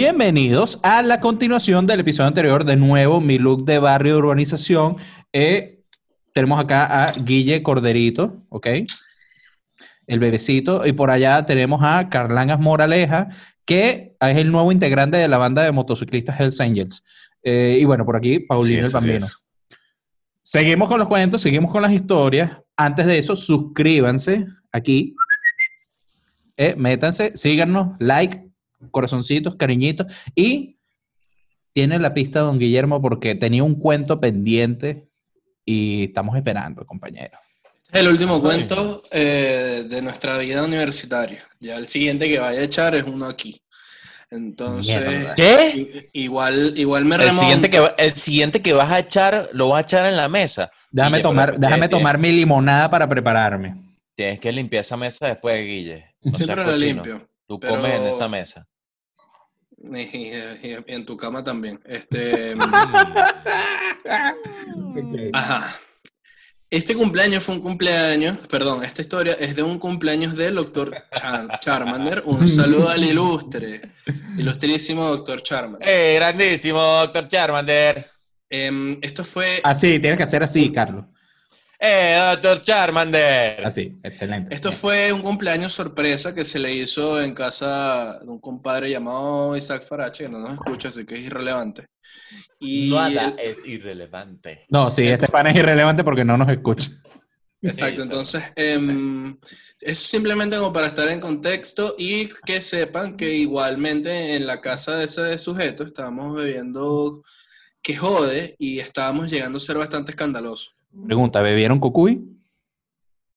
Bienvenidos a la continuación del episodio anterior. De nuevo, mi look de barrio de urbanización. Eh, tenemos acá a Guille Corderito, ¿ok? El bebecito. Y por allá tenemos a Carlangas Moraleja, que es el nuevo integrante de la banda de motociclistas Hells Angels. Eh, y bueno, por aquí, Paulino el Bambino. Seguimos con los cuentos, seguimos con las historias. Antes de eso, suscríbanse aquí. Eh, métanse, síganos, like, corazoncitos, cariñitos. Y tiene la pista don Guillermo porque tenía un cuento pendiente y estamos esperando, compañero. El último cuento eh, de nuestra vida universitaria. Ya el siguiente que vaya a echar es uno aquí. Entonces, ¿qué? Igual, igual me remonto. El siguiente, que, el siguiente que vas a echar, lo vas a echar en la mesa. Déjame tomar, déjame tomar mi limonada para prepararme. Tienes que limpiar esa mesa después, Guille. Siempre la limpio. Tú comes en esa mesa. Y, en tu cama también. Este. Ajá. Este cumpleaños fue un cumpleaños, perdón, esta historia es de un cumpleaños del doctor Charmander. Un saludo al ilustre, ilustrísimo doctor Charmander. ¡Eh, grandísimo doctor Charmander! Em, esto fue... Así, tienes que hacer así, Carlos. ¡Eh, doctor Charmander! Así, excelente. Esto fue un cumpleaños sorpresa que se le hizo en casa de un compadre llamado Isaac Farache, que no nos escucha, así que es irrelevante. Y Nada es irrelevante. No, sí, este pan es irrelevante porque no nos escucha. Exacto, entonces, eh, eso simplemente como para estar en contexto y que sepan que igualmente en la casa de ese sujeto estábamos bebiendo que jode y estábamos llegando a ser bastante escandalosos. Pregunta, ¿bebieron cocuy?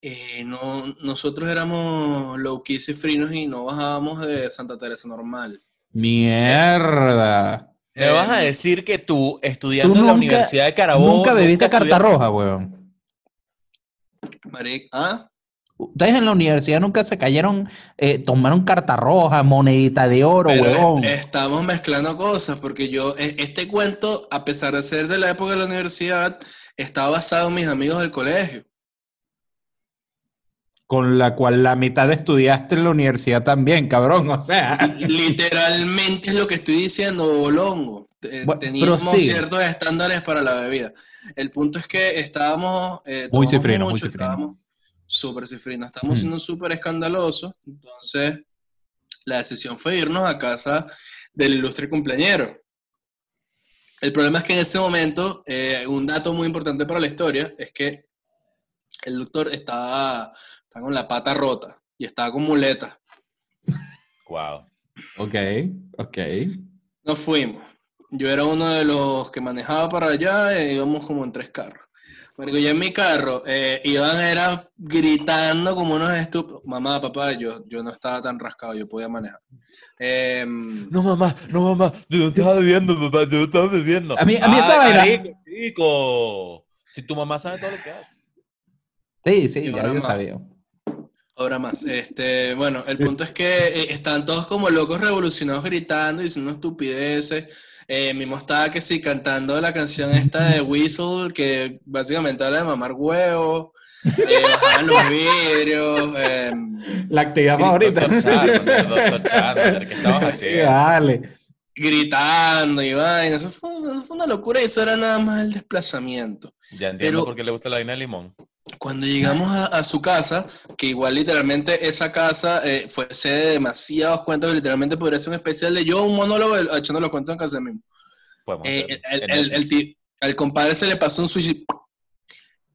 Eh, no, nosotros éramos low y frinos y no bajábamos de Santa Teresa normal. Mierda. ¿Me vas a em, decir que tú, estudiando en la Universidad de Carabobo... Nunca bebiste carta roja, weón. ¿ah? Ustedes en la universidad nunca se cayeron, eh, tomaron carta roja, monedita de oro, weón. Estamos mezclando cosas, porque yo, e, este cuento, a pesar de ser de la época de la universidad, está basado en mis amigos del colegio. Con la cual la mitad estudiaste en la universidad también, cabrón, o sea. Literalmente es lo que estoy diciendo, Bolongo. Teníamos ciertos estándares para la bebida. El punto es que estábamos... Eh, muy cifrino, muy cifrino. Estábamos súper cifrino, estamos siendo súper escandalosos. Entonces, la decisión fue irnos a casa del ilustre cumpleañero. El problema es que en ese momento, eh, un dato muy importante para la historia es que el doctor estaba, con la pata rota y estaba con muleta. Wow. Ok, ok. Nos fuimos. Yo era uno de los que manejaba para allá e íbamos como en tres carros. Bueno, yo en mi carro, eh, Iván era gritando como unos estúpidos. Mamá, papá, yo, yo no estaba tan rascado, yo podía manejar. Em, no, mamá, no, mamá, ¿de dónde estás bebiendo, papá? ¿De dónde estás bebiendo? A mí, a mí esa vaina. Rico, Si tu mamá sabe todo lo que hace. Sí, sí, ya lo sabía. Ahora más. Este, bueno, el punto es que eh, están todos como locos revolucionados gritando y diciendo estupideces. Eh, mismo estaba que sí cantando la canción esta de Whistle, que básicamente habla de mamar huevos, eh, bajaban los vidrios. Eh, la actividad favorita. Doctor ¿qué estabas haciendo? Dale. Gritando y vaina. Eso fue, una locura y eso era nada más el desplazamiento. Ya entiendo por qué le gusta la vaina de limón. Cuando llegamos a, su casa, que igual literalmente esa casa eh, fue sede de demasiados cuentos, literalmente podría ser un especial de yo, un monólogo echando los cuentos en casa mismo. Eh, el, compadre se le pasó un sushi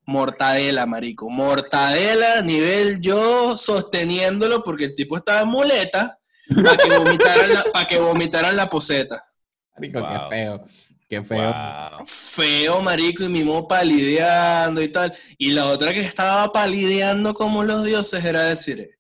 mortadela, marico. Mortadela, nivel yo sosteniéndolo porque el tipo estaba en muleta para que vomitaran la, para que vomitaran la poseta. Marico, qué feo. Qué feo. Feo, marico, y mimo palideando y tal. Y la otra que estaba palideando como los dioses era decir.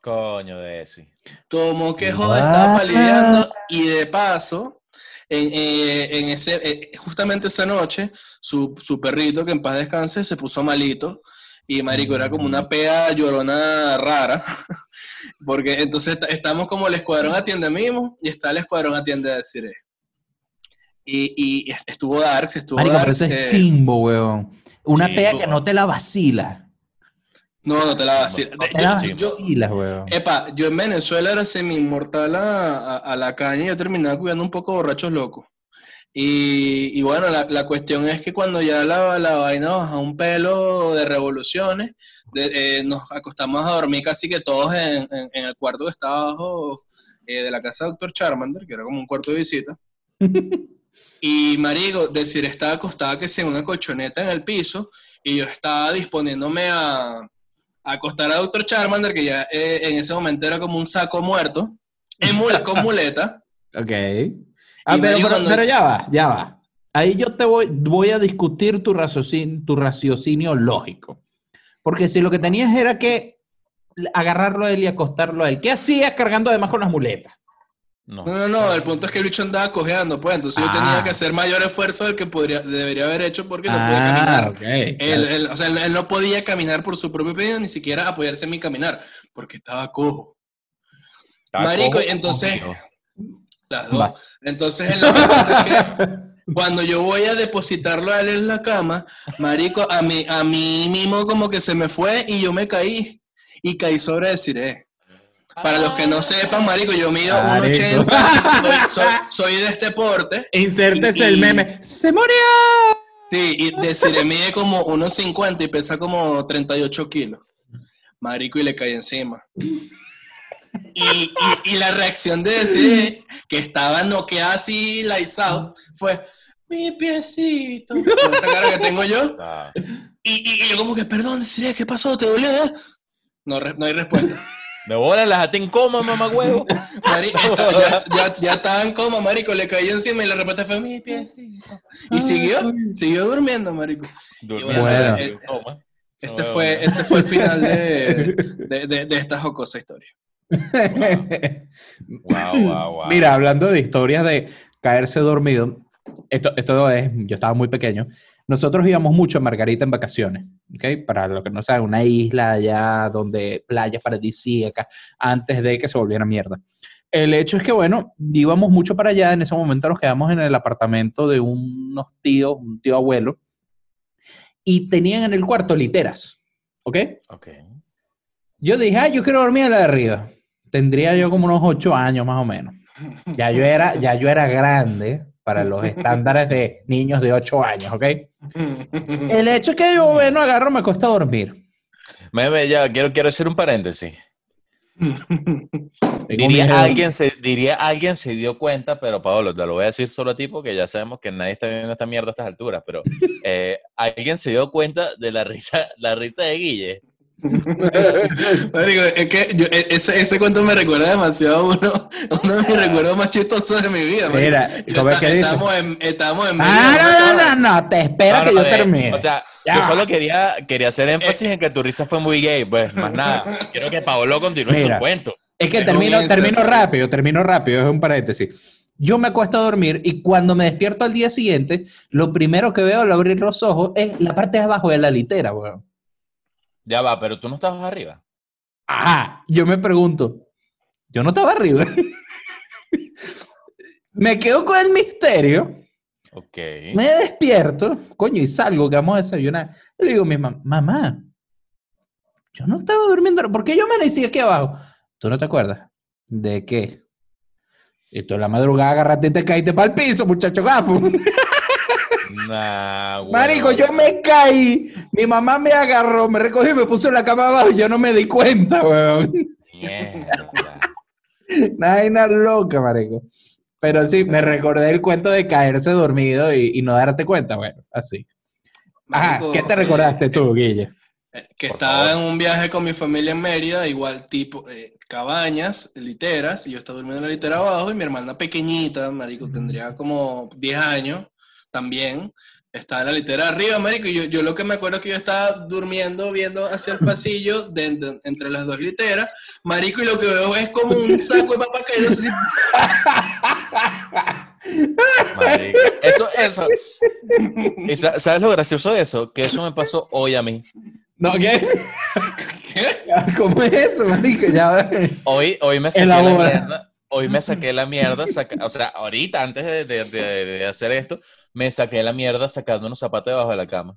Coño de ese. Tomó que joder, estaba palideando. Y de paso, en, eh, ese, eh, justamente esa noche, su, perrito, que en paz descanse, se puso malito. Y marico, era como una pea llorona rara. Porque entonces estamos como el escuadrón atiende mimo y está el escuadrón atiende a decir. Y, y estuvo Darks, estuvo Marico, Darks. Pero ese es chimbo, weón. Una pea que no te la vacila. No, no te la vacilas. Yo, yo, epa, yo en Venezuela era semi-inmortal a, a, la caña y yo terminaba cuidando un poco borrachos locos. Y, y, bueno, la, la, cuestión es que cuando ya la, la vaina baja un pelo de revoluciones, eh, nos acostamos a dormir casi que todos en, en, el cuarto que estaba abajo eh, de la casa de Dr. Charmander, que era como un cuarto de visita. y Marigo, decir, estaba acostada que sea una colchoneta en el piso y yo estaba disponiéndome a, acostar a Dr. Charmander, que ya eh, en ese momento era como un saco muerto, en con muleta. ok. Ah, pero, ya va, ya va. Ahí yo te voy, voy a discutir tu raciocinio, tu raciocinio lógico. Porque si lo que tenías era que agarrarlo a él y acostarlo a él, ¿qué hacías cargando además con las muletas? No. no, no, el punto es que el bicho andaba cojeando, pues, entonces yo tenía ah. que hacer mayor esfuerzo del que podría, debería haber hecho porque no podía ah, caminar. él, o sea, él, no podía caminar por su propio peso, ni siquiera apoyarse en mi caminar, porque estaba cojo. Marico, entonces, las dos. Entonces, en lo que pasa es que cuando yo voy a depositarlo a él en la cama, marico, a mí, a mí mismo como que se me fue y yo me caí. Y caí sobre decir, eh, para los que no sepan, marico, yo mido 1,80, soy, soy, de este porte. Insértese el meme. ¡Se murió! Sí, y Desiree mide como 1,50 y pesa como 38 kilos. Marico, y le caí encima. Y, y, la reacción de decir que estaba noqueada así, out, fue mi piecito. esa cara que tengo yo. Ah. Y, y, yo como que, perdón, Desiree, ¿qué pasó? ¿Te dolió? No, no hay respuesta. Me bola, las até en coma, mamá huevo. Marico, ya, ya, estaba en coma, marico, le cayó encima y la respuesta fue mi piecito. Y siguió, siguió durmiendo, marico. Durmiendo. Bueno, eh, ese, fue, ese fue el final de, de, de, esta jocosa historia. Wow. Wow, wow, Mira, hablando de historias de caerse dormido, esto, esto es, yo estaba muy pequeño, nosotros íbamos mucho a Margarita en vacaciones, ¿ok? Para lo que no saben, una isla allá donde playas paradisíacas, antes de que se volviera mierda. El hecho es que, bueno, íbamos mucho para allá, en ese momento nos quedamos en el apartamento de unos tíos, un tío abuelo, y tenían en el cuarto literas, ¿ok? Ok. Yo dije, ah, yo quiero dormir en la de arriba. Tendría yo como unos ocho años más o menos. Ya yo era, ya yo era grande, para los estándares de niños de 8 años, ¿ok? El hecho es que yo, bueno, agarro, me cuesta dormir. Me, ya, quiero, quiero hacer un paréntesis. diría alguien, se, diría alguien se dio cuenta, pero Pablo, te lo voy a decir solo a ti porque ya sabemos que nadie está viendo esta mierda a estas alturas, pero eh, alguien se dio cuenta de la risa, la risa de Guille es que e, ese, ese, cuento me recuerda demasiado a uno, uno de mis recuerdos más chistosos de mi vida. Mira, ¿cómo es que estamos, en, estamos en Ah, no, no, no, no, te espero que yo termine. O sea, yo solo quería, quería hacer énfasis eh, en que tu risa fue muy gay, pues más nada. Quiero que Paolo continúe su cuento. Es que termino, termino rápido, termino rápido, es un paréntesis. Yo me acuesto a dormir y cuando me despierto al día siguiente, lo primero que veo al abrir los ojos es la parte de abajo de la litera, weón. Ya va, pero tú no estabas arriba. Ah, yo me pregunto, yo no estaba arriba. me quedo con el misterio. Ok. Me despierto, coño, y salgo que vamos a desayunar. le digo a mi mamá, mamá, yo no estaba durmiendo, ¿por qué yo amanecí aquí abajo? ¿Tú no te acuerdas? ¿De qué? Esto en la madrugada agarraste y te caíste para el piso, muchacho gafo. Marico, yo me caí, mi mamá me agarró, me recogió y me puso en la cama abajo y yo no me di cuenta, weón. Nada, loca, marico. Pero sí, me recordé el cuento de caerse dormido y, no darte cuenta, bueno, así. Ajá, ¿qué te recordaste tú, Guille? Eh, que estaba en un viaje con mi familia en Mérida, igual tipo eh, cabañas, literas, y yo estaba durmiendo en la litera abajo y mi hermana pequeñita, marico, tendría como 10 años, también. Estaba en la litera arriba, marico, y yo, yo, lo que me acuerdo es que yo estaba durmiendo, viendo hacia el pasillo, de, entre las dos literas, marico, y lo que veo es como un saco de papá caído así. Eso, eso. ¿Sabes lo gracioso de eso? Que eso me pasó hoy a mí. No, ¿qué? ¿Qué? ¿Cómo es eso, marico? Ya Hoy, hoy me sentí hoy me saqué la mierda, o sea, ahorita, antes de, hacer esto, me saqué la mierda sacando unos zapatos debajo de la cama.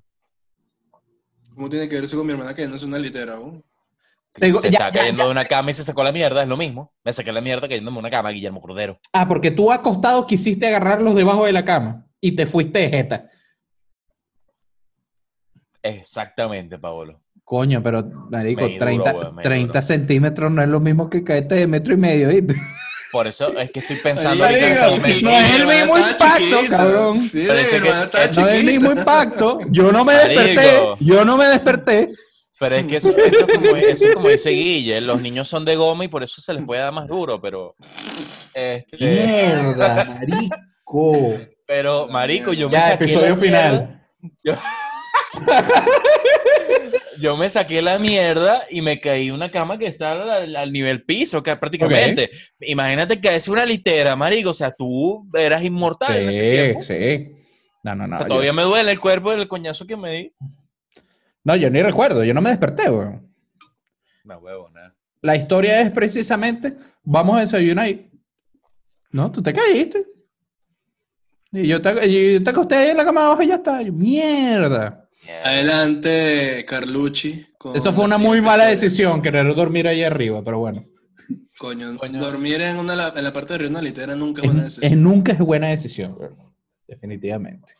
¿Cómo tiene que ver eso con mi hermana que no es una litera? se está cayendo de una cama y se sacó la mierda, es lo mismo. Me saqué la mierda cayéndome de una cama, Guillermo Cordero. Ah, porque tú acostado quisiste agarrarlos debajo de la cama y te fuiste jeta. Exactamente, Paolo. Coño, pero me digo, 30, centímetros no es lo mismo que caerte de metro y medio, ¿viste? Por eso es que estoy pensando ahorita no es el mismo impacto, cabrón. Sí, no es el mismo impacto. Yo no me desperté. Yo no me desperté. Pero es que eso, eso, como, eso como dice Guille, los niños son de goma y por eso se les puede dar más duro, pero... Este... Mierda, marico. Pero, marico, yo me saqué la final. Yo... me saqué la mierda y me caí en una cama que está al, nivel piso, que prácticamente. Imagínate que es una litera, marico. O sea, tú eras inmortal en ese tiempo. Sí, No, no, no. O sea, todavía me duele el cuerpo del coñazo que me di. No, yo ni recuerdo, yo no me desperté, weón. No, huevo, nada. La historia es precisamente, vamos a desayunar ahí. No, tú te caíste. Y yo te, te acosté ahí en la cama abajo y ya está. mierda. Adelante, Carlucci. Eso fue una muy mala decisión, querer dormir ahí arriba, pero bueno. Coño, dormir en, una, en la parte de arriba una litera nunca es, buena decisión. Es, nunca es buena decisión, definitivamente.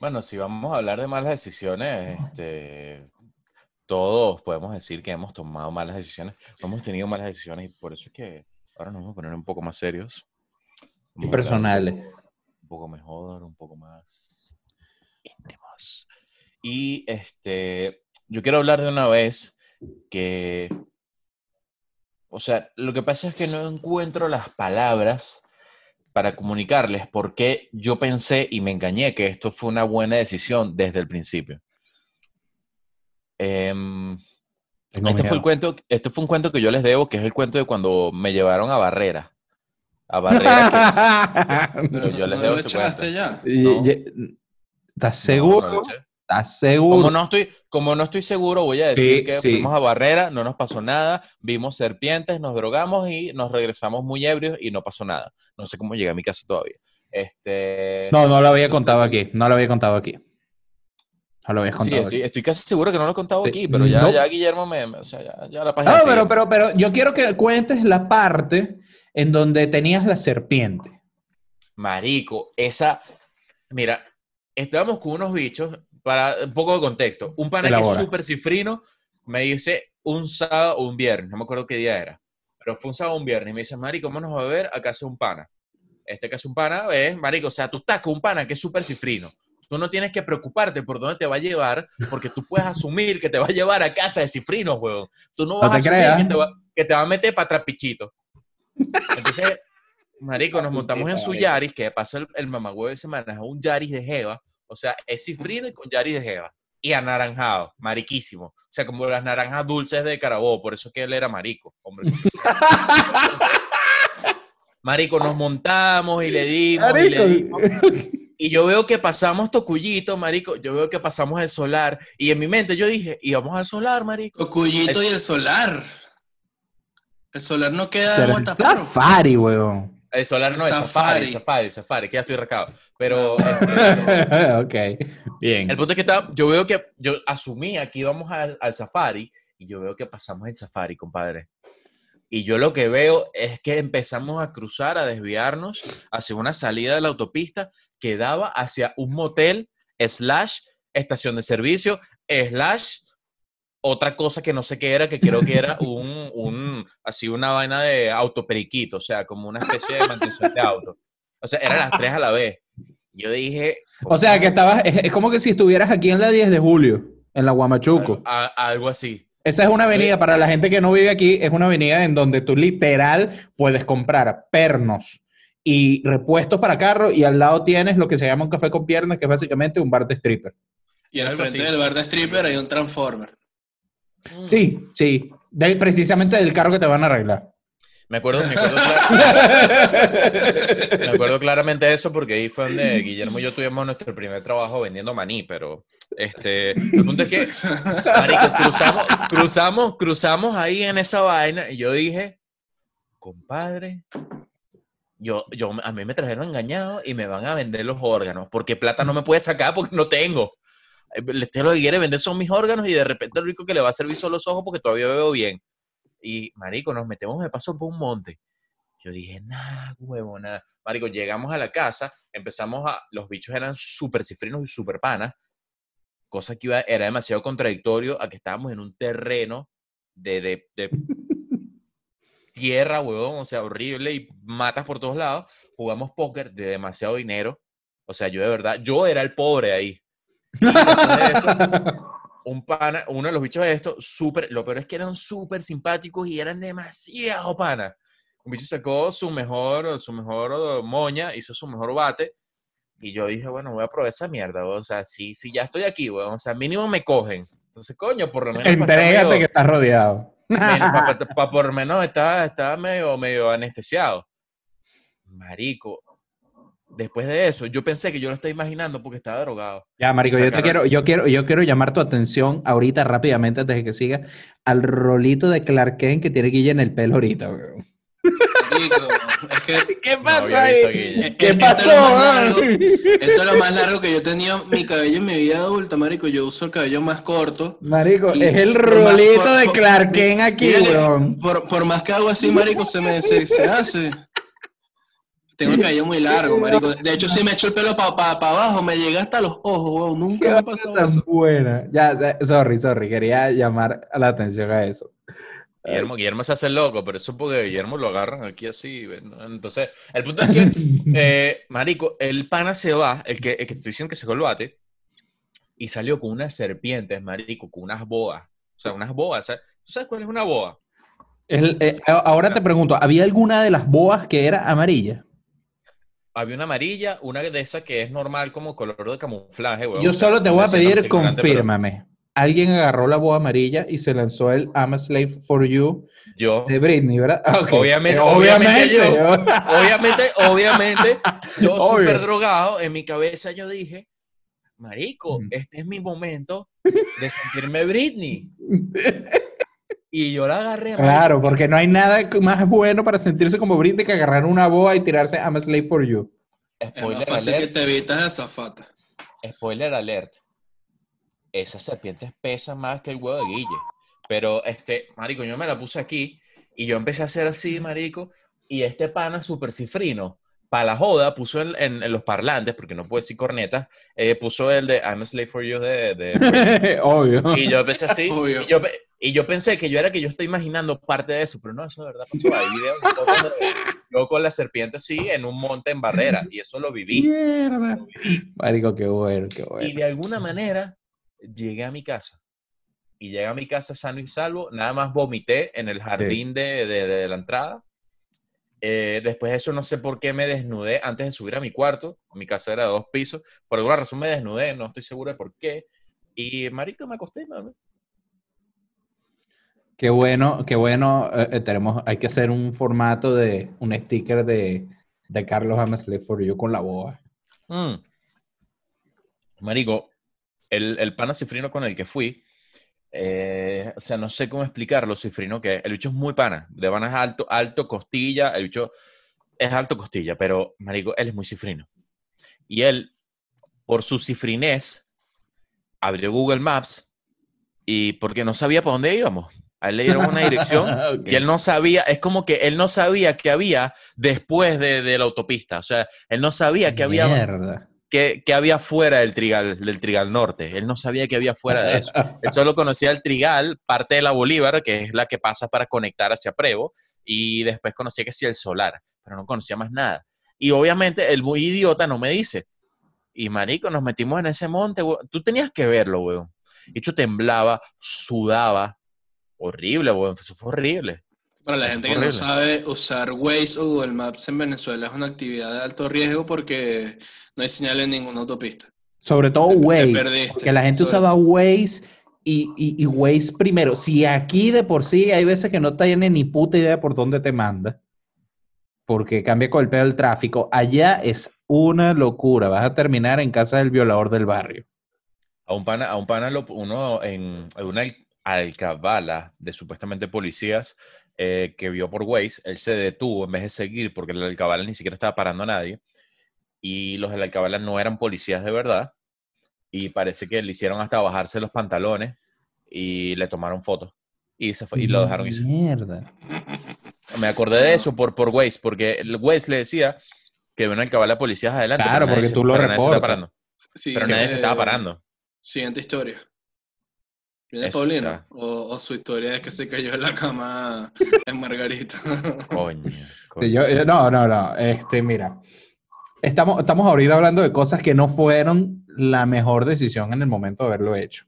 Bueno, si vamos a hablar de malas decisiones, este, todos podemos decir que hemos tomado malas decisiones, hemos tenido malas decisiones y por eso es que ahora nos vamos a poner un poco más serios. y personales. Un poco, mejor, un poco más. Y este, yo quiero hablar de una vez que, o sea, lo que pasa es que no encuentro las palabras para comunicarles por qué yo pensé y me engañé que esto fue una buena decisión desde el principio. Em, este, fue el cuento, este fue un cuento que yo les debo, que es el cuento de cuando me llevaron a Barrera. A Barrera. Pero yo les debo este cuento. Ya? ¿Estás seguro? ¿Estás seguro? Como no estoy, como no estoy seguro, voy a decir que fuimos a Barrera, no nos pasó nada, vimos serpientes, nos drogamos y nos regresamos muy ebrios y no pasó nada. No sé cómo llegué a mi casa todavía. Este... No, no lo había contado aquí, no lo había contado aquí. No lo había contado sí, estoy, casi seguro que no lo he contado aquí, pero ya, ya Guillermo me... O sea, ya, ya la página... No, pero, pero, pero yo quiero que cuentes la parte en donde tenías la serpiente. Marico, esa... Mira, estábamos con unos bichos, para un poco de contexto, un pana que es súper cifrino me dice un sábado o un viernes, no me acuerdo qué día era, pero fue un sábado o un viernes, y me dice, Marico, vamos a ver a casa de un pana. Este que es un pana es, Marico, o sea, tú estás con un pana que es súper cifrino. Tú no tienes que preocuparte por dónde te va a llevar, porque tú puedes asumir que te va a llevar a casa de cifrino, weón. Tú no vas a asumir que te, va, que te, va, a meter para trapichito. Entonces, Marico, nos montamos en su Yaris, que pasó el, el mamagüevo de semana, un Yaris de Jeva, o sea, es cifrino y con Yaris de Jeva. Y anaranjado, mariquísimo. O sea, como las naranjas dulces de Carabobo, por eso que él era marico, hombre. marico, nos montamos y le dimos, y le dimos. Y yo veo que pasamos Tocuyito, marico. Yo veo que pasamos el solar. Y en mi mente yo dije, íbamos al solar, marico. Tocuyito y el solar. El solar no queda en Safari, weón. El solar no es safari, safari, safari, que ya estoy recado. Pero. Este, ok, bien. El punto es que está, yo veo que. Yo asumía que íbamos al, al safari y yo veo que pasamos el safari, compadre. Y yo lo que veo es que empezamos a cruzar, a desviarnos hacia una salida de la autopista que daba hacia un motel, slash, estación de servicio, slash, otra cosa que no sé qué era, que creo que era un, un así una vaina de autoperiquito, o sea, como una especie de mantención de auto. O sea, eran las tres a la vez. Yo dije... O sea, que estabas, es, como que si estuvieras aquí en la 10 de julio, en la Guamachuco. algo así. Esa es una avenida, para la gente que no vive aquí, es una avenida en donde tú literal puedes comprar pernos y repuestos para carro y al lado tienes lo que se llama un café con piernas, que es básicamente un bar de stripper. Y al frente del bar de stripper hay un transformer. Sí, sí. precisamente del carro que te van a arreglar. Me acuerdo, me acuerdo, me acuerdo claramente de eso porque ahí fue donde Guillermo y yo tuvimos nuestro primer trabajo vendiendo maní, pero este, el punto es que, cruzamos, cruzamos, cruzamos ahí en esa vaina y yo dije, compadre, yo, yo, a mí me trajeron engañado y me van a vender los órganos porque plata no me puede sacar porque no tengo. Este lo que quiere vender son mis órganos y de repente lo único que le va a servir son los ojos porque todavía veo bien. Y, marico, nos metemos de paso por un monte. Yo dije, nada, huevo, nada. Marico, llegamos a la casa, empezamos a... Los bichos eran súper cifrinos y súper panas, cosa que iba, era demasiado contradictorio a que estábamos en un terreno de, de, de tierra, huevón, o sea, horrible y matas por todos lados. Jugamos póker de demasiado dinero. O sea, yo de verdad, yo era el pobre ahí. un pana, uno de los bichos de esto, súper, lo peor es que eran súper simpáticos y eran demasiado panas. Un bicho sacó su mejor, su mejor moña, hizo su mejor bate. Y yo dije, bueno, voy a probar esa mierda. O sea, si, si ya estoy aquí, weón, o sea, mínimo me cogen. Entonces, coño, por lo menos. Entrégate que estás rodeado. Para por lo menos estaba, estaba medio, medio anestesiado. Marico, después de eso, yo pensé que yo lo estaba imaginando porque estaba drogado. Ya, marico, yo te quiero, yo quiero, yo quiero llamar tu atención ahorita rápidamente antes de que siga al rolito de Clark Kent que tiene Guille en el pelo ahorita, weón. ¿Qué pasa ahí? ¿Qué pasó? Esto es, lo más largo que yo he tenido mi cabello en mi vida adulta, marico. Yo uso el cabello más corto. Marico, es el rolito de Clark Kent aquí, weón. Por, por, más que hago así, marico, se me se, se hace. Tengo el cabello muy largo, marico. De hecho, si me echo el pelo para pa, pa abajo, me llega hasta los ojos, weón. Nunca me ha pasado eso. buena. Ya, sorry, sorry. Quería llamar la atención a eso. Guillermo, Guillermo se hace loco, pero eso porque Guillermo lo agarran aquí así. Entonces, el punto es que, eh, Marico, el pana se va, el que, el que estoy diciendo que se bate, y salió con unas serpientes, Marico, con unas boas. O sea, unas boas. ¿Tú sabes cuál es una boa? Eh, ahora te pregunto, ¿había alguna de las boas que era amarilla? Había una amarilla, una de esas que es normal como color de camuflaje. Yo solo te voy a pedir, confírmame alguien agarró la boa amarilla y se lanzó el I'm a Slave for You yo. de Britney, ¿verdad? Obviamente, obviamente, yo, obviamente, obviamente, yo súper drogado, en mi cabeza yo dije, marico, este es mi momento de sentirme Britney. Y yo la agarré. Claro, porque no hay nada más bueno para sentirse como Britney que agarrar una boa y tirarse I'm a Slave for You. Spoiler es alert. que te evitas esa fata. Spoiler alert esas serpientes pesan más que el huevo de Guille. Pero, este, marico, yo me la puse aquí y yo empecé a hacer así, marico, y este pana súper cifrino, para la joda, puso en, los parlantes, porque no puede decir cornetas, eh, puso el de I'm a slave for you de... Obvio. Y yo empecé así, y yo, pensé que yo era que yo estoy imaginando parte de eso, pero no, eso de verdad pasó. Hay videos yo con la serpiente así en un monte en barrera, y eso lo viví. Mierda. Marico, qué bueno, qué bueno. Y de alguna manera llegué a mi casa. Y llegué a mi casa sano y salvo, nada más vomité en el jardín de, de, la entrada. Eh, después de eso, no sé por qué me desnudé antes de subir a mi cuarto. Mi casa era de dos pisos. Por alguna razón me desnudé, no estoy seguro de por qué. Y marico, me acosté, ¿no? Qué bueno, qué bueno. Eh, eh, tenemos, hay que hacer un formato de un sticker de, de Carlos Amesley for You con la boa. Mm. Marico, el, el pana cifrino con el que fui, eh, o sea, no sé cómo explicarlo, cifrino que el bicho es muy pana, de vanas alto, alto costilla, el bicho es alto costilla, pero, marico, él es muy cifrino. Y él, por su cifrinés, abrió Google Maps y porque no sabía para dónde íbamos. A él le dieron una dirección y él no sabía, es como que él no sabía que había después de, de la autopista. O sea, él no sabía que había que, había fuera del trigal, del trigal norte. Él no sabía que había fuera de eso. Él solo conocía el trigal, parte de la Bolívar, que es la que pasa para conectar hacia Prevo, y después conocía que sí el solar, pero no conocía más nada. Y obviamente el muy idiota no me dice. Y marico, nos metimos en ese monte, Tú tenías que verlo, weón. Y yo temblaba, sudaba. Horrible, weón. Eso fue horrible. Para la gente que no sabe, usar Waze o Google Maps en Venezuela es una actividad de alto riesgo porque no hay señal en ninguna autopista. Sobre todo Waze. Que la gente usaba Waze y, y, Waze primero. Si aquí de por sí hay veces que no tiene ni puta idea por dónde te manda, porque cambia con el pedo del tráfico, allá es una locura. Vas a terminar en casa del violador del barrio. A un pana, a un pana uno en una alcabala de supuestamente policías eh, que vio por Waze, él se detuvo en vez de seguir porque el alcabala ni siquiera estaba parando a nadie y los del alcabala no eran policías de verdad. y parece que le hicieron hasta bajarse los pantalones y le tomaron fotos y, se fue, y lo dejaron irse. Mierda. Me acordé de eso por, por Waze, porque el Waze le decía que ven al cabal de policías adelante. Claro, porque tú lo reportas. pero nadie se estaba parando. Siguiente historia. ¿Viene Paulina? O, su historia es que se cayó en la cama en Margarita. coño. no, no, no. Este, mira. Estamos, estamos ahorita hablando de cosas que no fueron la mejor decisión en el momento de haberlo hecho.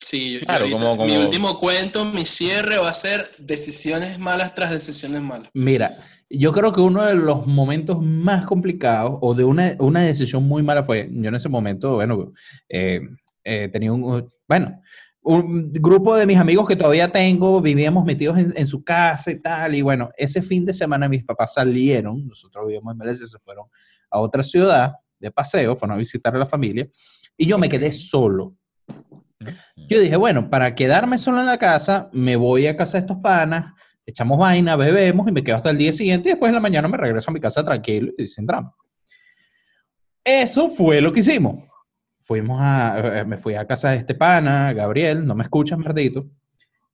Sí, claro, como, mi último cuento, mi cierre va a ser decisiones malas tras decisiones malas. Mira, yo creo que uno de los momentos más complicados o de una, una decisión muy mala fue, yo en ese momento, bueno, eh, eh, tenía un, bueno, un grupo de mis amigos que todavía tengo, vivíamos metidos en, su casa y tal, y bueno, ese fin de semana mis papás salieron, nosotros vivíamos en Vélez, se fueron a otra ciudad de paseo, fueron a visitar a la familia, y yo me quedé solo. Yo dije, bueno, para quedarme solo en la casa, me voy a casa de estos panas, echamos vaina, bebemos y me quedo hasta el día siguiente y después en la mañana me regreso a mi casa tranquilo y sin drama. Eso fue lo que hicimos. Fuimos a, eh, me fui a casa de este pana, Gabriel, no me escuchas, merdito.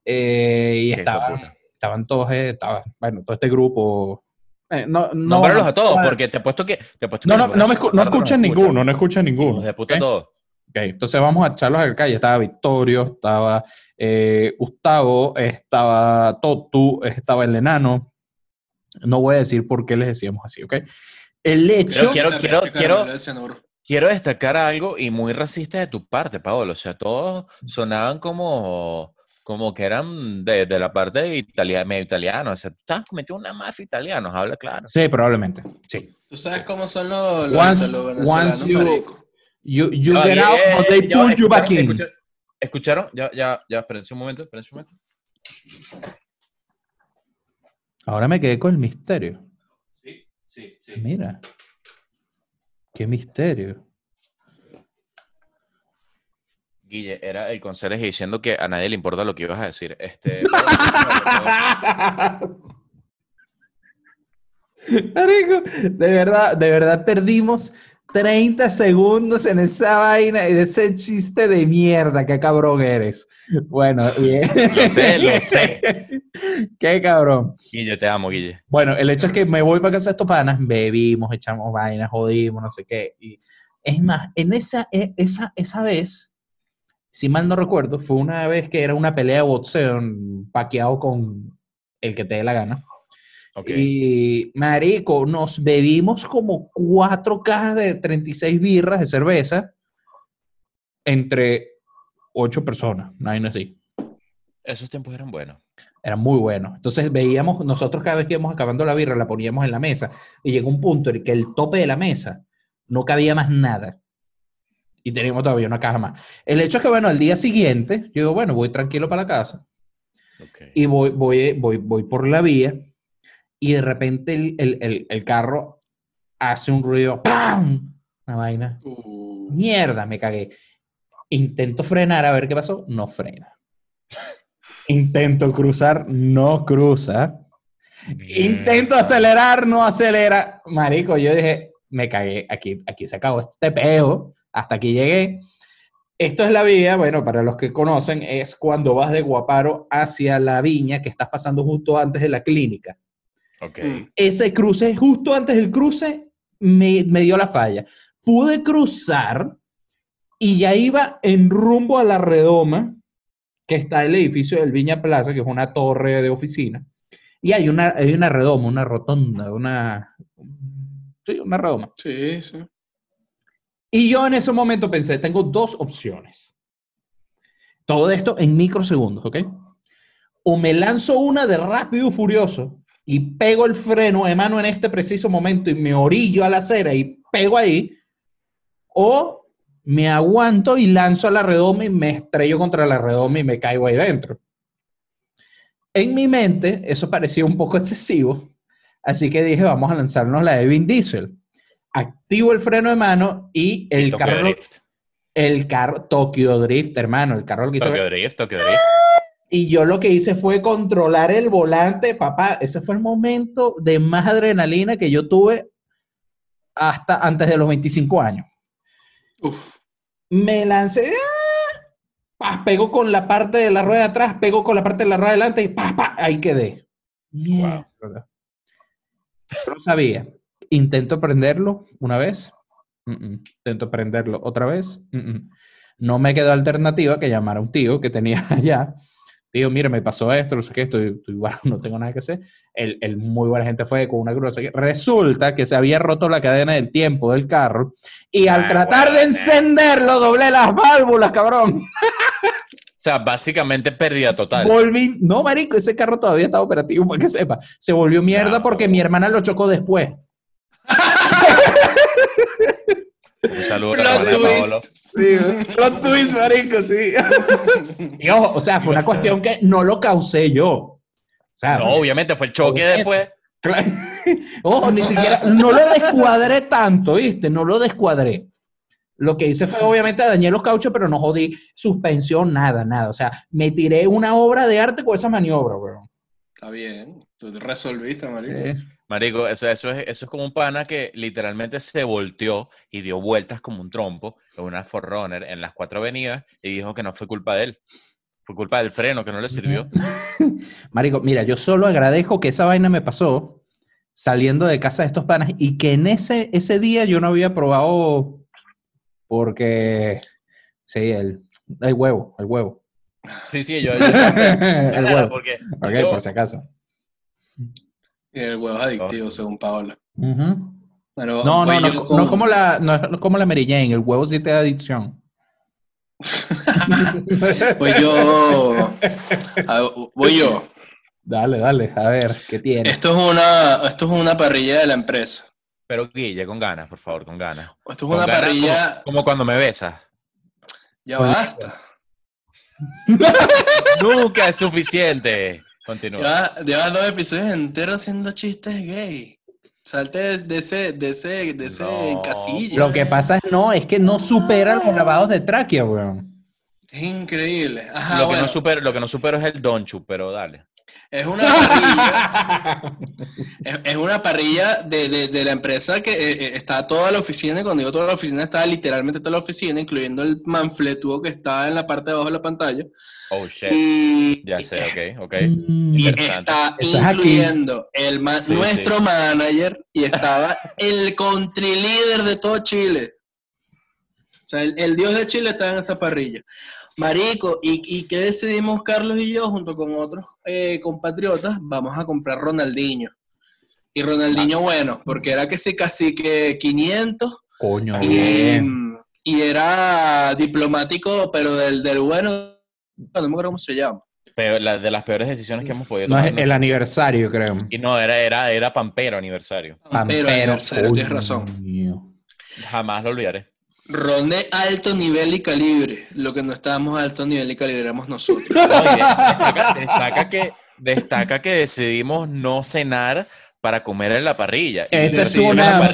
Eh, y estaban, estaban todos, eh, estaba, bueno, todo este grupo. Eh, no, no, a todos, porque te he puesto que. Te no, no, no, me no escuchan ninguno, no escuchan ninguno. De puta todos. Ok, entonces vamos a echarlos a la calle. Estaba Victorio, estaba eh, Gustavo, estaba Totu, estaba el enano. No voy a decir por qué les decíamos así, ¿ok? El hecho... Quiero, quiero, quiero, quiero, destacar algo y muy racista de tu parte, Paolo. O sea, todos sonaban como, como que eran de, de la parte de Italia, medio italiano. O sea, tú estás cometiendo una mafia italiana, habla claro. Sí, probablemente, sí. ¿Tú sabes cómo son los, los, los venezolanos, You, you get out or they pull you back in. ¿Escucharon? Ya, ya, ya, espérense un momento, espérense un momento. Ahora me quedé con el misterio. Sí, sí, sí. Mira. Qué misterio. Guille, era el conserje diciendo que a nadie le importa lo que ibas a decir. Este. de verdad, de verdad perdimos 30 segundos en esa vaina y de ese chiste de mierda, qué cabrón eres. Bueno, bien. Lo sé, lo sé. Qué cabrón. Guille, te amo, Guille. Bueno, el hecho es que me voy para casa de estos panas, bebimos, echamos vainas, jodimos, no sé qué. Y es más, en esa, e, esa, esa vez, si mal no recuerdo, fue una vez que era una pelea de boxeo paqueado con el que te dé la gana. Y, marico, nos bebimos como cuatro cajas de 36 birras de cerveza entre ocho personas, nadie así. Esos tiempos eran buenos. Eran muy buenos. Entonces veíamos, nosotros cada vez que íbamos acabando la birra, la poníamos en la mesa y llegó un punto en que el tope de la mesa no cabía más nada. Y teníamos todavía una caja más. El hecho es que, bueno, al día siguiente, yo digo, bueno, voy tranquilo para la casa. Y voy, voy, voy, voy por la vía y de repente el, carro hace un ruido, ¡pam! Una vaina. Uh. Mierda, me cagué. Intento frenar a ver qué pasó, no frena. Intento cruzar, no cruza. Intento acelerar, no acelera. Marico, yo dije, me cagué, aquí, aquí se acabó este peo, hasta aquí llegué. Esto es la vía, bueno, para los que conocen, es cuando vas de Guaparo hacia la viña que estás pasando justo antes de la clínica. Okay. Ese cruce, justo antes del cruce, me, me, dio la falla. Pude cruzar y ya iba en rumbo a la redoma, que está el edificio del Viña Plaza, que es una torre de oficina. Y hay una, hay una redoma, una rotonda, una... Sí, una redoma. Sí, sí. Y yo en ese momento pensé, tengo dos opciones. Todo esto en microsegundos, ¿ok? O me lanzo una de rápido y furioso y pego el freno de mano en este preciso momento y me orillo a la acera y pego ahí, o me aguanto y lanzo a la redoma y me estrello contra la redoma y me caigo ahí dentro. En mi mente eso parecía un poco excesivo, así que dije, vamos a lanzarnos la de Vin Diesel. Activo el freno de mano y el carro... Drift. El carro, Tokyo Drift, hermano, el carro que hizo... Tokyo Drift, Tokyo Drift. Y yo lo que hice fue controlar el volante, papá. Ese fue el momento de más adrenalina que yo tuve hasta antes de los 25 años. me lancé, ¡ah! pego con la parte de la rueda de atrás, pego con la parte de la rueda de adelante y ¡pa, pa! ahí quedé. Wow. no sabía. Intento prenderlo una vez. Intento prenderlo otra vez. no me quedó alternativa que llamar a un tío que tenía allá tío, mira, me pasó esto, no sé qué, estoy, igual, no tengo nada que hacer. El, el, muy buena gente fue con una grúa. Resulta que se había roto la cadena del tiempo del carro y al ah, tratar de encenderlo doblé las válvulas, cabrón. O sea, básicamente pérdida total. Volví, no, marico, ese carro todavía está operativo, para que sepa. Se volvió mierda porque mi hermana lo chocó después. Un saludo a Paolo. Sí, plot twist, marico, sí. Y ojo, o sea, fue una cuestión que no lo causé yo. O sea, no, obviamente fue el choque después. Ojo, ni siquiera, no lo descuadré tanto, ¿viste? No lo descuadré. Lo que hice fue, obviamente, dañé los cauchos, pero no jodí suspensión, nada, nada. O sea, me tiré una obra de arte con esa maniobra, weón. Está bien. Tú resolviste, marico. Marico, eso, eso, es, eso es como un pana que literalmente se volteó y dio vueltas como un trompo en una Forerunner en las cuatro avenidas y dijo que no fue culpa de él. Fue culpa del freno que no le sirvió. Marico, mira, yo solo agradezco que esa vaina me pasó saliendo de casa de estos panas y que en ese, ese día yo no había probado porque, sí, el, el huevo, el huevo. Sí, sí, yo. el huevo. Porque, por si acaso. El huevo es adictivo, según Paola. no, no, no, no, como la, no, como la Mary Jane, el huevo sí te da adicción. voy yo. voy yo. Dale, dale, a ver, ¿qué tienes? Esto es una, esto es una parrilla de la empresa. Pero Guille, con ganas, por favor, con ganas. Esto es una parrilla. Como, cuando me besas. Ya basta. Nunca es suficiente. Continúa. Lleva, dos episodios enteros haciendo chistes gay. Salte de, ese, de ese, de ese casillo. Lo que pasa es no, es que no supera los grabados de tráquea, weón. Es increíble. lo, que no supero, lo que no supero es el Donchu, pero dale. Es una parrilla. es, una parrilla de, la empresa que eh, eh, está toda la oficina. Y cuando digo toda la oficina, está literalmente toda la oficina, incluyendo el manfletuo que está en la parte de abajo de la pantalla. Oh shit. ya sé, ok, ok. Y está incluyendo el nuestro manager y estaba el country leader de todo Chile. O sea, el, dios de Chile está en esa parrilla. Marico, ¿y, ¿y, qué decidimos Carlos y yo junto con otros eh, compatriotas? Vamos a comprar Ronaldinho. Y Ronaldinho, bueno, porque era que sí, casi que 500. Coño, y, y era diplomático, pero del, del bueno, no me acuerdo cómo se llama. la, de las peores decisiones que hemos podido tomar. No, es el aniversario, creo. Y no, era, era, era Pampero aniversario. Pampero, aniversario, tienes razón. Jamás lo olvidaré. Ron de alto nivel y calibre. Lo que no estábamos a alto nivel y calibre éramos nosotros. destaca, que, destaca que decidimos no cenar para comer en la parrilla. Esa es una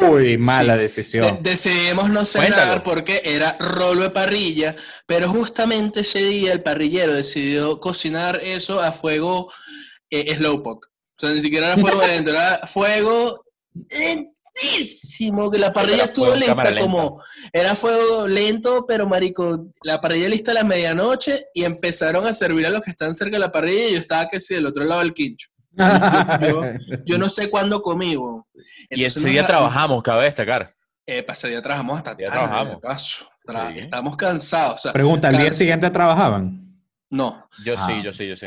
muy mala decisión. decidimos no cenar porque era rolo de parrilla, pero justamente ese día el parrillero decidió cocinar eso a fuego eh, slowpoke. O sea, ni siquiera era fuego lento, era fuego que la parrilla estuvo lista como era fuego lento, pero marico, la parrilla lista a la medianoche y empezaron a servir a los que están cerca de la parrilla y yo estaba que sí del otro lado del quincho. Yo, no sé cuándo comí. y ese día trabajamos, cabe destacar. Eh, ese día trabajamos hasta tarde. Trabajamos. Estábamos cansados. Pregunta, ¿el día siguiente trabajaban? No. Yo sí, ah. yo sí, yo sí.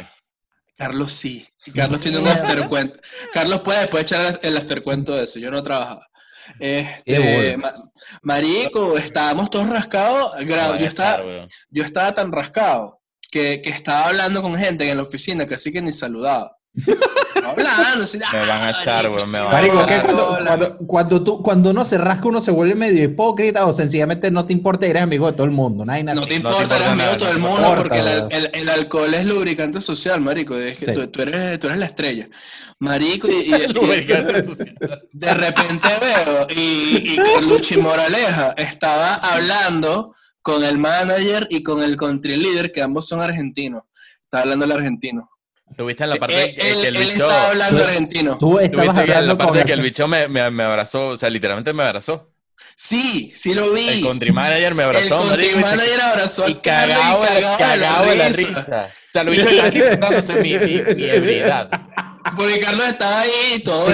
Carlos sí. Carlos tiene un aftercuento. Carlos puede después echar el aftercuento de eso. Yo no trabajaba. Este, marico, estábamos todos rascados. yo, estaba, yo estaba tan rascado que, que, estaba hablando con gente en la oficina que así que ni saludaba. Hablando, me van a echar, güey. Me van a echar. Cuando, cuando, tú, cuando uno se rasca, uno se vuelve medio hipócrita o sencillamente no te importa, eres amigo de todo el mundo. No, hay nada no te importa, eres amigo de todo el mundo porque el, el, alcohol es lubricante social, marico. Es que tú, tú, eres, tú eres la estrella. Marico, y, de repente veo y, y Luchi Moraleja estaba hablando con el manager y con el country leader, que ambos son argentinos. Estaba hablando el argentino. Tuviste en la parte eh, que, el bicho. Estaba hablando argentino. Tú estabas hablando en la parte que el bicho me, me, abrazó, o sea, literalmente me abrazó. Sí, sí lo vi. El country manager me abrazó. El country manager abrazó y cagado, y cagado, de la risa. O sea, lo hizo aquí dándose mi, mi, mi ebriedad. Porque Carlos estaba ahí todo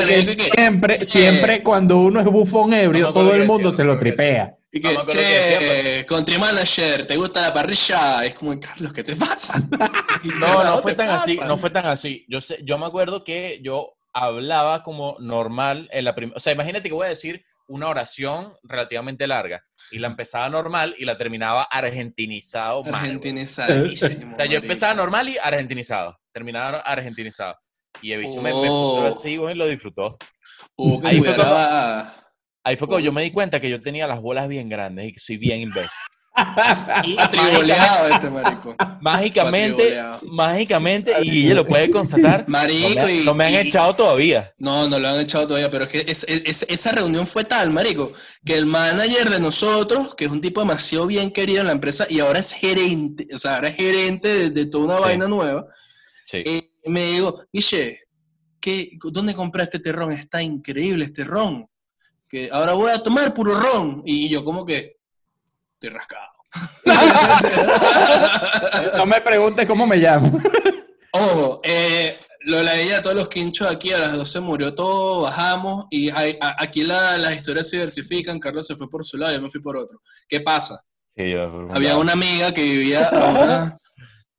Siempre, siempre cuando uno es bufón ebrio, todo el mundo se lo tripea. Y que, no che, country manager, ¿te gusta la parrilla? Es como, Carlos, ¿qué te pasa? no, no fue tan así, no fue tan así. Yo, sé, yo me acuerdo que yo hablaba como normal en la primera, o sea, imagínate que voy a decir una oración relativamente larga y la empezaba normal y la terminaba argentinizado. Argentinizadísimo. o sea, yo empezaba normal y argentinizado, terminaba argentinizado. Y el bicho me, puso así, y lo disfrutó. ahí, fue cuando, ahí fue cuando yo me di cuenta que yo tenía las bolas bien grandes y que soy bien imbécil. y mágicamente, este marico. Mágicamente, mágicamente, y ella lo puede constatar. Marico, no me, no me han echado todavía. No, no lo han echado todavía, pero es que esa reunión fue tal, marico, que el manager de nosotros, que es un tipo demasiado bien querido en la empresa y ahora es gerente, o sea, ahora es gerente de, toda una vaina nueva. Sí. Eh, me digo, Guille, ¿qué, ¿dónde compraste este ron? Está increíble este ron. Que ahora voy a tomar puro ron. Y yo como que estoy rascado. no me preguntes cómo me llamo. Ojo, eh, lo de todos los quinchos aquí, a las 12 murió todo, bajamos y aquí las historias se diversifican. Carlos se fue por su lado, yo me fui por otro. ¿Qué pasa? Había una amiga que vivía,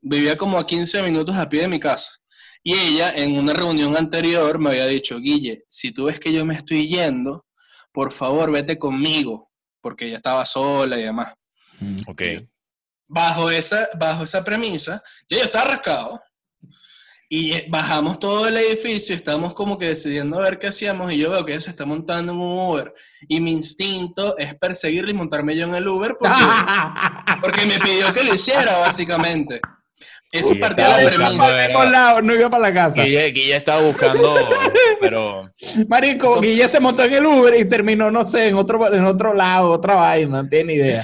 vivía como a 15 minutos a pie de mi casa. Y ella en una reunión anterior me había dicho, Guille, si tú ves que yo me estoy yendo, por favor vete conmigo, porque ella estaba sola y demás. Mm, ok. Bajo esa, bajo esa premisa, yo, yo estaba rascado. Y bajamos todo el edificio, estamos como que decidiendo a ver qué hacíamos y yo veo que ella se está montando en un Uber y mi instinto es perseguirle y montarme yo en el Uber porque, porque me pidió que lo hiciera básicamente. Eso partía de la premisa. no iba para la casa. Guille, Guille estaba buscando, pero... Marico, Guille se montó en el Uber y terminó, no sé, en otro, en otro lado, otra vaina, no tiene idea.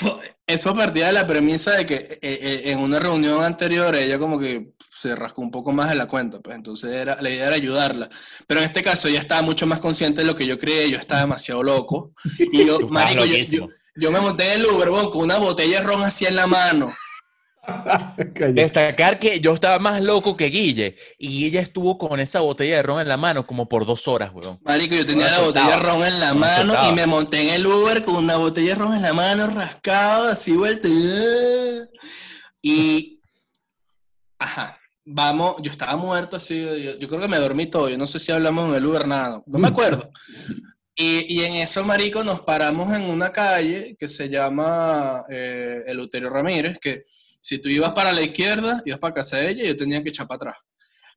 Eso, partía de la premisa de que eh, eh, en una reunión anterior ella como que se rascó un poco más de la cuenta, pues entonces era, la idea era ayudarla. Pero en este caso ella estaba mucho más consciente de lo que yo creía, yo estaba demasiado loco. Y yo, marico, yo, yo, me monté en el Uber con una botella de ron así en la mano. Destacar que yo estaba más loco que Guille y ella estuvo con esa botella de ron en la mano como por dos horas, weón. Marico, yo tenía la botella de ron en la mano y me monté en el Uber con una botella de ron en la mano, rascado, así vuelta. Y. Ajá. Vamos, yo estaba muerto así, yo, creo que me dormí todo, yo no sé si hablamos en el Uber, nada, no me acuerdo. Y, y, en eso, marico, nos paramos en una calle que se llama eh, Eleuterio Ramírez, que si tú ibas para la izquierda, ibas para casa de ella y yo tenía que echar para atrás.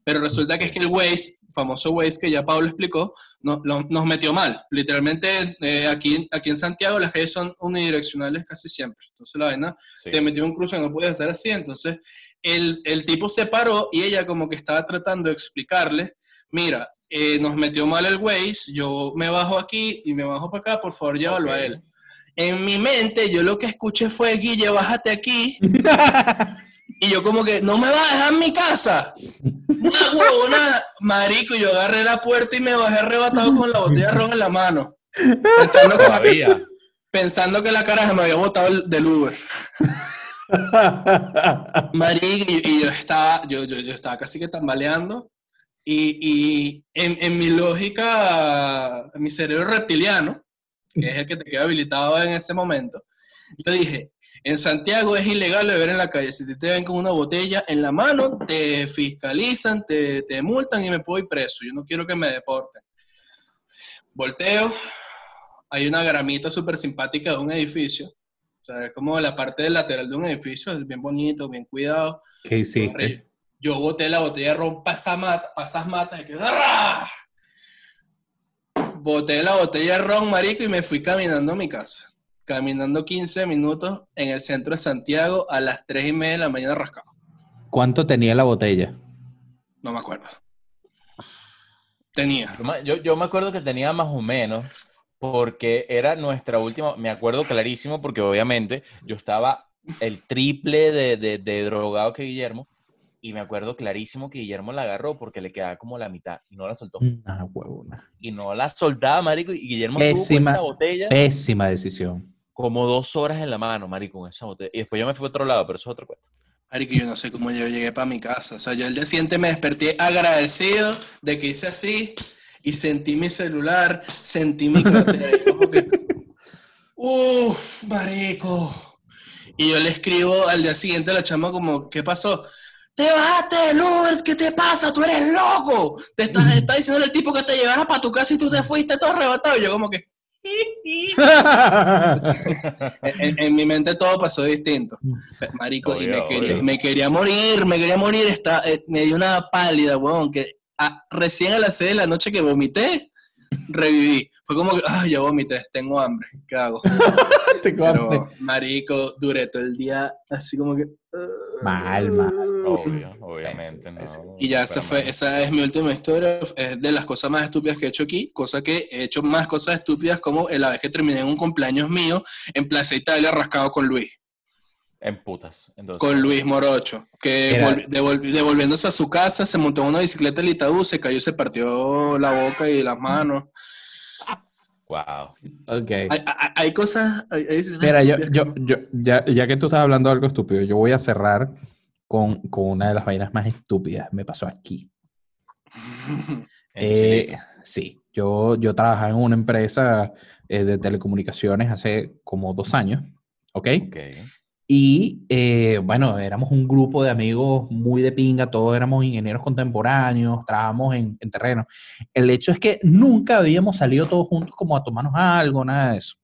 Pero resulta que es que el Waze, famoso Waze que ya Pablo explicó, no, nos metió mal. Literalmente, eh, aquí, aquí en Santiago las calles son unidireccionales casi siempre. Entonces la vaina te metió un cruce, no puedes hacer así. Entonces el, el, tipo se paró y ella como que estaba tratando de explicarle, mira, eh, nos metió mal el Waze, yo me bajo aquí y me bajo para acá, por favor llévalo a él. En mi mente, yo lo que escuché fue, Guille, bájate aquí. y yo como que, no me vas a dejar en mi casa. Una huevona, marico, yo agarré la puerta y me bajé arrebatado con la botella de ron en la mano. Pensando, Que, pensando que la cara se me había botado del Uber. marico, y, yo estaba, yo, yo, yo, estaba casi que tambaleando. Y, y en, en mi lógica, en mi cerebro reptiliano, que es el que te queda habilitado en ese momento, yo dije, en Santiago es ilegal beber en la calle. Si te ven con una botella en la mano, te fiscalizan, te, te multan y me puedo ir preso. Yo no quiero que me deporten. Volteo, hay una gramita súper simpática de un edificio. O sea, es como la parte del lateral de un edificio, es bien bonito, bien cuidado. ¿Qué hiciste? Yo boté la botella de ron pasas matas y que boté la botella de ron, marico, y me fui caminando a mi casa. Caminando 15 minutos en el centro de Santiago a las 3 y media de la mañana rascado. ¿Cuánto tenía la botella? No me acuerdo. Tenía. Yo, yo me acuerdo que tenía más o menos, porque era nuestra última, me acuerdo clarísimo, porque obviamente yo estaba el triple de, de, de drogado que Guillermo, y me acuerdo clarísimo que Guillermo la agarró porque le quedaba como la mitad y no la soltó. Ah, huevona. Y no la soltaba, marico, y Guillermo pésima, tuvo esa botella. Pésima decisión. Como dos horas en la mano, marico, con esa botella. Y después yo me fui a otro lado, pero eso es otro cuento. Marico, yo no sé cómo yo llegué para mi casa. O sea, yo el día siguiente me desperté agradecido de que hice así y sentí mi celular, sentí mi cartera y como que... Uf, marico. Y yo le escribo al día siguiente a la chama como, ¿qué pasó? Te bajaste del Uber, ¿qué te pasa? Tú eres loco. Te está, está diciendo el tipo que te llevara para tu casa y tú te fuiste todo arrebatado. Y yo como que... en, mi mente todo pasó distinto. Marico, y me quería, morir, me quería morir. Está, eh, me dio una pálida, weón, que ah, recién a las 6 de la noche que vomité, reviví. Fue como que, ay, ya vomité, tengo hambre, ¿qué hago? Pero, marico, duré todo el día así como que... mal, mal. Obvio, obviamente. No, y ya esa, fue, esa es mi última historia, es de las cosas más estúpidas que he hecho aquí, cosa que he hecho más cosas estúpidas como la vez que terminé en un cumpleaños mío en Plaza Italia rascado con Luis. En putas. Con Luis Morocho, que devolviéndose a su casa se montó en una bicicleta del Itaú, se cayó, se partió la boca y las manos. Wow. Ok. Hay, cosas. Mira, yo, yo, yo ya, ya, que tú estás hablando de algo estúpido, yo voy a cerrar con, con una de las vainas más estúpidas. Me pasó aquí. eh, sí, yo, yo trabajaba en una empresa eh, de telecomunicaciones hace como dos años. ¿Ok? okay. Y eh, bueno, éramos un grupo de amigos muy de pinga, todos éramos ingenieros contemporáneos, trabajamos en, terreno. El hecho es que nunca habíamos salido todos juntos como a tomarnos algo, nada de eso.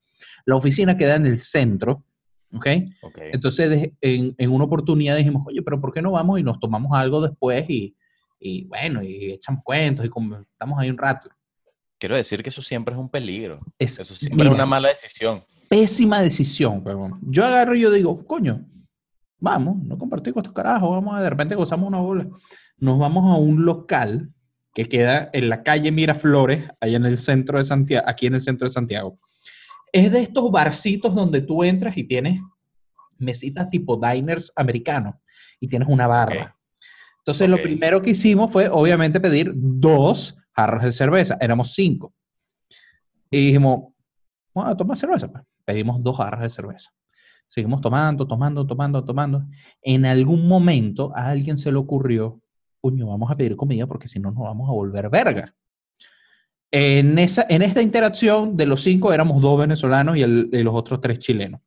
La oficina queda en el centro, ¿ok? okay. Entonces, en, en, una oportunidad dijimos, oye, pero ¿por qué no vamos y nos tomamos algo después y, y bueno, y echamos cuentos y estamos ahí un rato? Quiero decir que eso siempre es un peligro. eso siempre es una mala decisión pésima decisión, Yo agarro y yo digo, coño, vamos, no compartir con estos carajos, vamos a de repente gozamos una bola. Nos vamos a un local que queda en la calle Miraflores, allá en el centro de Santiago, aquí en el centro de Santiago. Es de estos barcitos donde tú entras y tienes mesitas tipo diners americanos y tienes una barra. Entonces, lo primero que hicimos fue, obviamente, pedir dos jarras de cerveza. Éramos cinco. Y dijimos, bueno, a tomar cerveza. Pues pedimos dos jarras de cerveza. Seguimos tomando, tomando, tomando, tomando. En algún momento a alguien se le ocurrió, puño, vamos a pedir comida porque si no nos vamos a volver verga. En, esa, en esta interacción de los cinco éramos dos venezolanos y, el, los otros tres chilenos.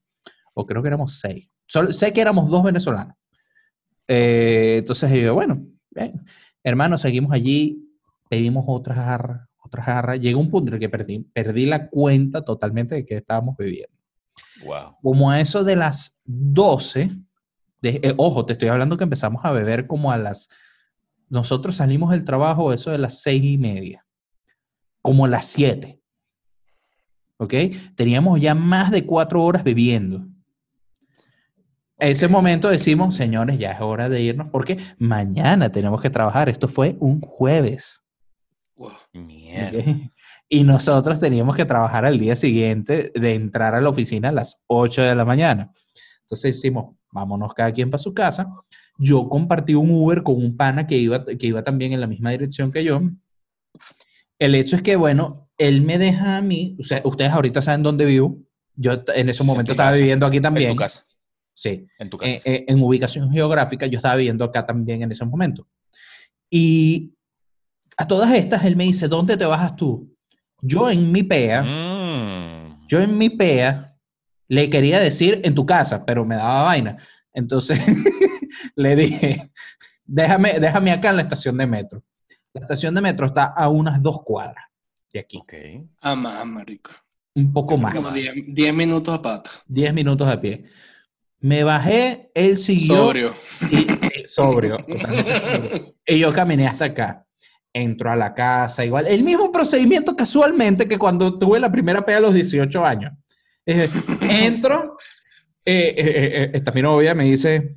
O creo que éramos seis. sé que éramos dos venezolanos. Eh, entonces yo, bueno, hermano, seguimos allí, pedimos otra jarra, otra jarra. Llegó un punto en el que perdí, perdí la cuenta totalmente de que estábamos bebiendo. Wow. Como a eso de las 12, de, eh, ojo, te estoy hablando que empezamos a beber como a las, nosotros salimos del trabajo eso de las seis y media, como las 7. ¿Ok? Teníamos ya más de cuatro horas bebiendo. ese momento decimos, señores, ya es hora de irnos porque mañana tenemos que trabajar. Esto fue un jueves. Y nosotros teníamos que trabajar al día siguiente de entrar a la oficina a las 8 de la mañana. Entonces decimos, vámonos cada quien para su casa. Yo compartí un Uber con un pana que iba, que iba también en la misma dirección que yo. El hecho es que, bueno, él me deja a mí, o sea, ustedes ahorita saben dónde vivo. Yo en ese momento estaba viviendo aquí también. En tu casa. Sí. En tu casa. En, en ubicación geográfica, yo estaba viviendo acá también en ese momento. Y a todas estas, él me dice, ¿dónde te bajas tú? Yo en mi PEA, mm. yo en mi PEA, le quería decir en tu casa, pero me daba vaina. Entonces le dije, déjame, déjame acá en la estación de metro. La estación de metro está a unas dos cuadras de aquí. Ok. Ah, más, marico. Un poco más. Como diez, minutos a pata. Diez minutos a pie. Me bajé, él siguió. Sobrio. Y, sobrio. y yo caminé hasta acá entro a la casa, igual. El mismo procedimiento casualmente que cuando tuve la primera pega a los 18 años. entro, eh, eh, eh, esta mi novia me dice,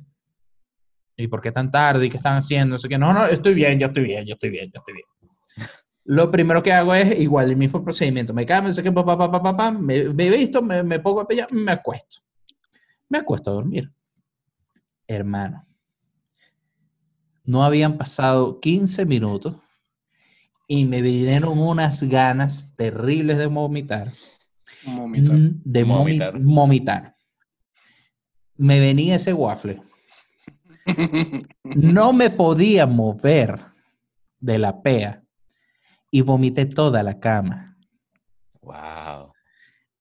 ¿y por qué tan tarde? ¿Y qué están haciendo? Así que no, no, estoy bien, yo estoy bien, yo estoy bien, yo estoy bien. Lo primero que hago es igual el mismo procedimiento. Me cambio, sé que papá, papá, papá, me, me visto, me, me pongo a pelear, me acuesto. Me acuesto a dormir. Hermano, No habían pasado 15 minutos y me vinieron unas ganas terribles de vomitar. Mm, de vomitar. vomitar. Me venía ese waffle. No me podía mover de la pea y vomité toda la cama. Wow.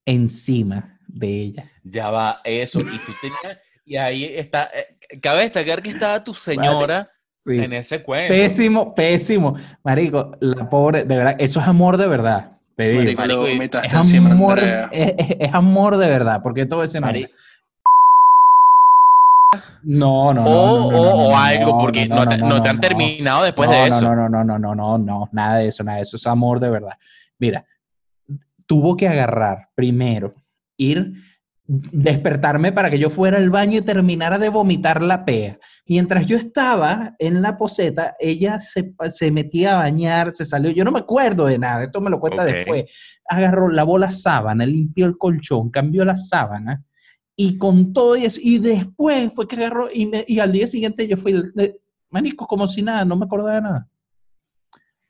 Encima de ella. Ya va, eso. Y tú tenías, y ahí está, eh, cabe destacar que estaba tu señora en ese cuento. Pésimo, pésimo. Marico, la pobre, de verdad, eso es amor de verdad. Te digo. Marico, es, amor, es, amor de verdad, porque todo ese Marico. No, no, o, no, o, algo, porque no, te, han terminado después de eso. No, no, no, no, no, no, no, nada de eso, nada de eso, es amor de verdad. Mira, tuvo que agarrar primero, ir, despertarme para que yo fuera al baño y terminara de vomitar la pea. Mientras yo estaba en la poseta, ella se, se metía a bañar, se salió, yo no me acuerdo de nada, esto me lo cuenta después. Agarró, lavó la sábana, limpió el colchón, cambió la sábana y con todo eso, y después fue que agarró, y, me, y al día siguiente yo fui, de, manisco, como si nada, no me acordaba de nada.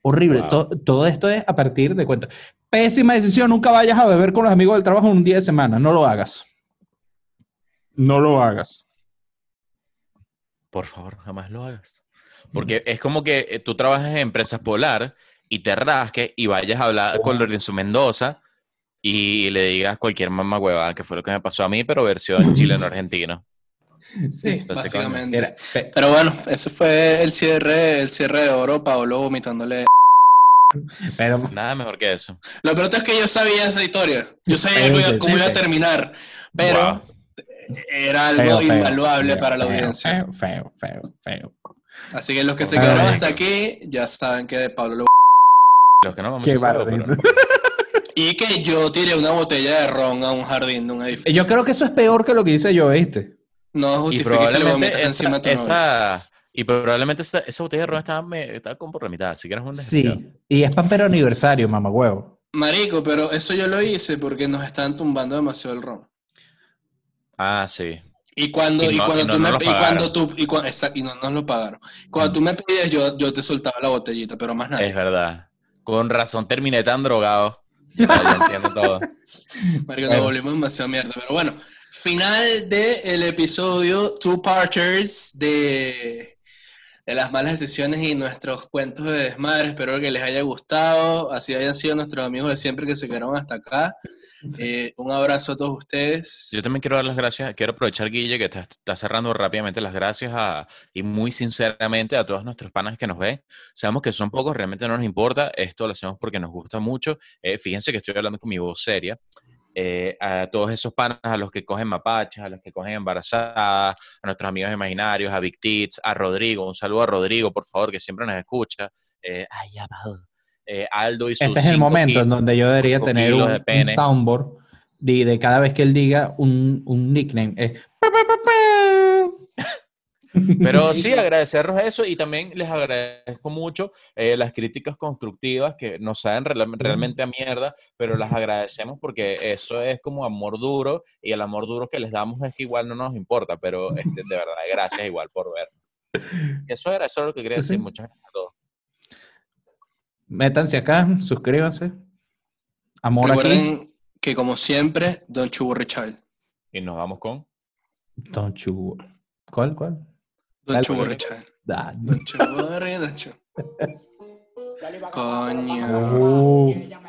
Horrible. Todo, esto es a partir de cuenta. Pésima decisión, nunca vayas a beber con los amigos del trabajo un día de semana, no lo hagas. No lo hagas. Por favor, jamás lo hagas. Porque es como que eh, tú trabajas en empresas polar y te rasques y vayas a hablar con Lorenzo Mendoza y le digas cualquier mamá huevada, que fue lo que me pasó a mí, pero versión chileno-argentino. Sí, básicamente. pero bueno, ese fue el cierre, el cierre de oro, Paolo vomitándole. Pero, Nada mejor que eso. Lo peor es que yo sabía esa historia. Yo sabía cómo iba a terminar, pero era algo invaluable para la audiencia. Feo, feo, feo, Así que los que se quedaron hasta aquí ya saben que Pablo lo... Los que no vamos a y que yo tiré una botella de ron a un jardín de un edificio. Yo creo que eso es peor que lo que hice yo, ¿viste? No justifica que lo esa, encima de esa, Y probablemente esa, esa, botella de ron estaba, me, estaba como por la mitad, así que eres un Sí, y es para aniversario, mamá huevo. Marico, pero eso yo lo hice porque nos están tumbando demasiado el ron. Ah, sí. Y cuando, y, cuando tú me y cuando tú y, cuando, y no nos lo pagaron. Cuando tú me pedías, yo, yo te soltaba la botellita, pero más nada. Es verdad. Con razón terminé tan drogado. Ya, entiendo todo. Marico, nos volvimos demasiado mierda. Pero bueno, final del episodio Two Parters de, de las malas decisiones y nuestros cuentos de desmadre. Espero que les haya gustado. Así hayan sido nuestros amigos de siempre que se quedaron hasta acá. Eh, un abrazo a todos ustedes. Yo también quiero dar las gracias, quiero aprovechar, Guille, que está, cerrando rápidamente las gracias a, y muy sinceramente a todos nuestros panas que nos ven. Sabemos que son pocos, realmente no nos importa, esto lo hacemos porque nos gusta mucho. Eh, fíjense que estoy hablando con mi voz seria. Eh, a todos esos panas, a los que cogen mapaches, a los que cogen embarazadas, a nuestros amigos imaginarios, a Big Tits, a Rodrigo, un saludo a Rodrigo, por favor, que siempre nos escucha. ay, amado eh, Aldo y Este es el momento en donde yo debería tener un, soundboard de, cada vez que él diga un, nickname. Pero sí, agradecerles eso y también les agradezco mucho eh, las críticas constructivas que nos saben realmente a mierda, pero las agradecemos porque eso es como amor duro y el amor duro que les damos es que igual no nos importa, pero este, de verdad, gracias igual por ver. Eso era, eso es lo que quería decir. Muchas gracias a todos. Métanse acá, suscríbanse. Amor Recuerden que como siempre, Don Chubo Richard. Y nos vamos con Don Chubo. ¿Cuál, cuál? Don Chubo Richard. Don Chubo Richard. Coño. Uh.